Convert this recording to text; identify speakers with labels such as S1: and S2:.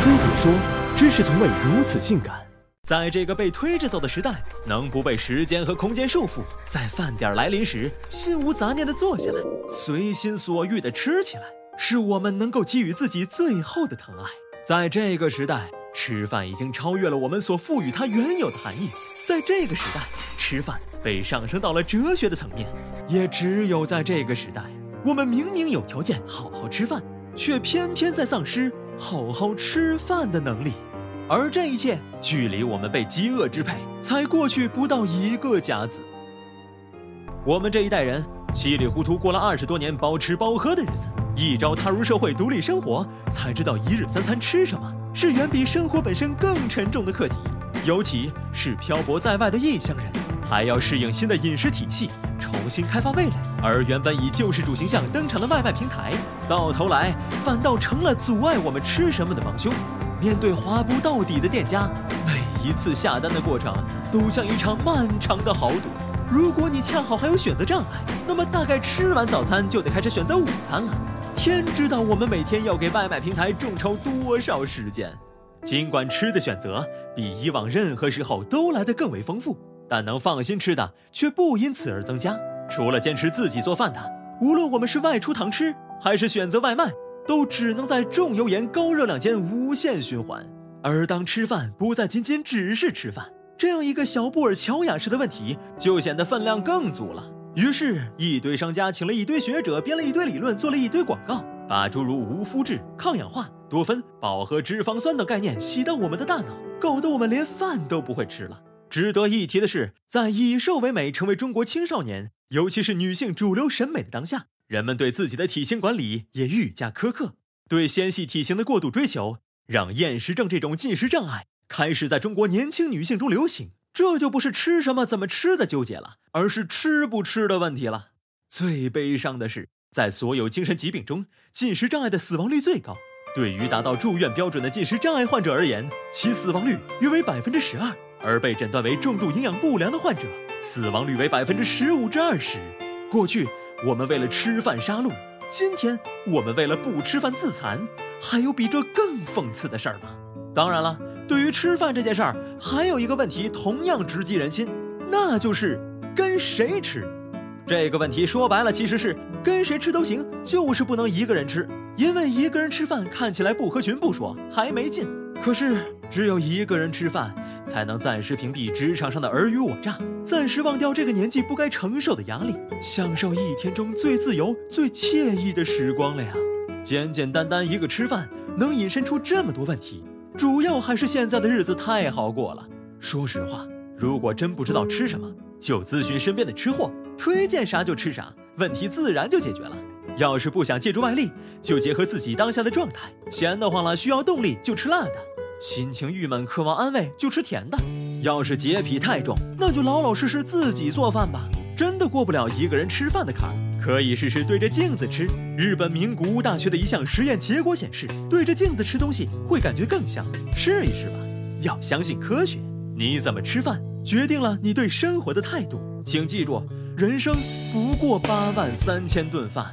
S1: 飞碟说：“知识从未如此性感。”
S2: 在这个被推着走的时代，能不被时间和空间束缚，在饭点来临时心无杂念地坐下来，随心所欲地吃起来，是我们能够给予自己最后的疼爱。在这个时代，吃饭已经超越了我们所赋予它原有的含义。在这个时代，吃饭被上升到了哲学的层面。也只有在这个时代，我们明明有条件好好吃饭，却偏偏在丧失好好吃饭的能力。而这一切，距离我们被饥饿支配才过去不到一个甲子。我们这一代人稀里糊涂过了二十多年包吃包喝的日子，一朝踏入社会独立生活，才知道一日三餐吃什么是远比生活本身更沉重的课题。尤其是漂泊在外的异乡人，还要适应新的饮食体系，重新开发味蕾。而原本以救世主形象登场的外卖平台，到头来反倒成了阻碍我们吃什么的帮凶。面对划不到底的店家，每一次下单的过程都像一场漫长的豪赌。如果你恰好还有选择障碍，那么大概吃完早餐就得开始选择午餐了。天知道我们每天要给外卖平台众筹多少时间。尽管吃的选择比以往任何时候都来得更为丰富，但能放心吃的却不因此而增加。除了坚持自己做饭的，无论我们是外出堂吃还是选择外卖，都只能在重油盐高热量间无限循环。而当吃饭不再仅仅只是吃饭，这样一个小布尔乔亚式的问题就显得分量更足了。于是，一堆商家请了一堆学者，编了一堆理论，做了一堆广告，把诸如无麸质、抗氧化。多酚、饱和脂肪酸等概念洗到我们的大脑，搞得我们连饭都不会吃了。值得一提的是，在以瘦为美成为中国青少年，尤其是女性主流审美的当下，人们对自己的体型管理也愈加苛刻。对纤细体型的过度追求，让厌食症这种进食障碍开始在中国年轻女性中流行。这就不是吃什么怎么吃的纠结了，而是吃不吃的问题了。最悲伤的是，在所有精神疾病中，进食障碍的死亡率最高。对于达到住院标准的进食障碍患者而言，其死亡率约为百分之十二；而被诊断为重度营养不良的患者，死亡率为百分之十五至二十。过去我们为了吃饭杀戮，今天我们为了不吃饭自残，还有比这更讽刺的事儿吗？当然了，对于吃饭这件事儿，还有一个问题同样直击人心，那就是跟谁吃。这个问题说白了，其实是跟谁吃都行，就是不能一个人吃。因为一个人吃饭看起来不合群不说，还没劲。可是只有一个人吃饭，才能暂时屏蔽职场上的尔虞我诈，暂时忘掉这个年纪不该承受的压力，享受一天中最自由、最惬意的时光了呀。简简单单一个吃饭，能引申出这么多问题，主要还是现在的日子太好过了。说实话，如果真不知道吃什么，就咨询身边的吃货，推荐啥就吃啥，问题自然就解决了。要是不想借助外力，就结合自己当下的状态。闲得慌了，需要动力就吃辣的；心情郁闷，渴望安慰就吃甜的。要是洁癖太重，那就老老实实自己做饭吧。真的过不了一个人吃饭的坎儿，可以试试对着镜子吃。日本名古屋大学的一项实验结果显示，对着镜子吃东西会感觉更香。试一试吧，要相信科学。你怎么吃饭，决定了你对生活的态度。请记住，人生不过八万三千顿饭。